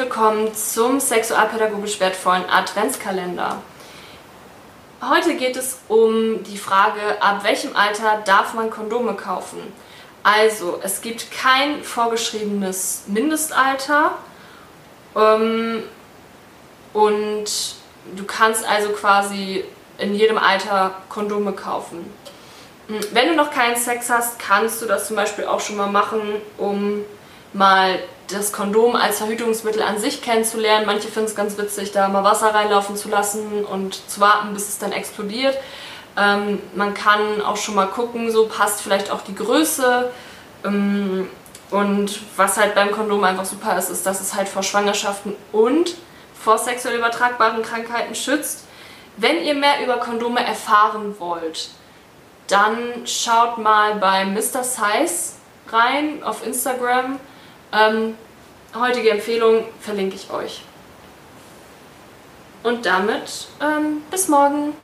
willkommen zum sexualpädagogisch wertvollen Adventskalender. Heute geht es um die Frage, ab welchem Alter darf man Kondome kaufen? Also, es gibt kein vorgeschriebenes Mindestalter ähm, und du kannst also quasi in jedem Alter Kondome kaufen. Hm, wenn du noch keinen Sex hast, kannst du das zum Beispiel auch schon mal machen, um mal das Kondom als Verhütungsmittel an sich kennenzulernen. Manche finden es ganz witzig, da mal Wasser reinlaufen zu lassen und zu warten, bis es dann explodiert. Ähm, man kann auch schon mal gucken, so passt vielleicht auch die Größe. Ähm, und was halt beim Kondom einfach super ist, ist, dass es halt vor Schwangerschaften und vor sexuell übertragbaren Krankheiten schützt. Wenn ihr mehr über Kondome erfahren wollt, dann schaut mal bei Mr. Size rein auf Instagram. Ähm, heutige Empfehlung verlinke ich euch. Und damit ähm, bis morgen.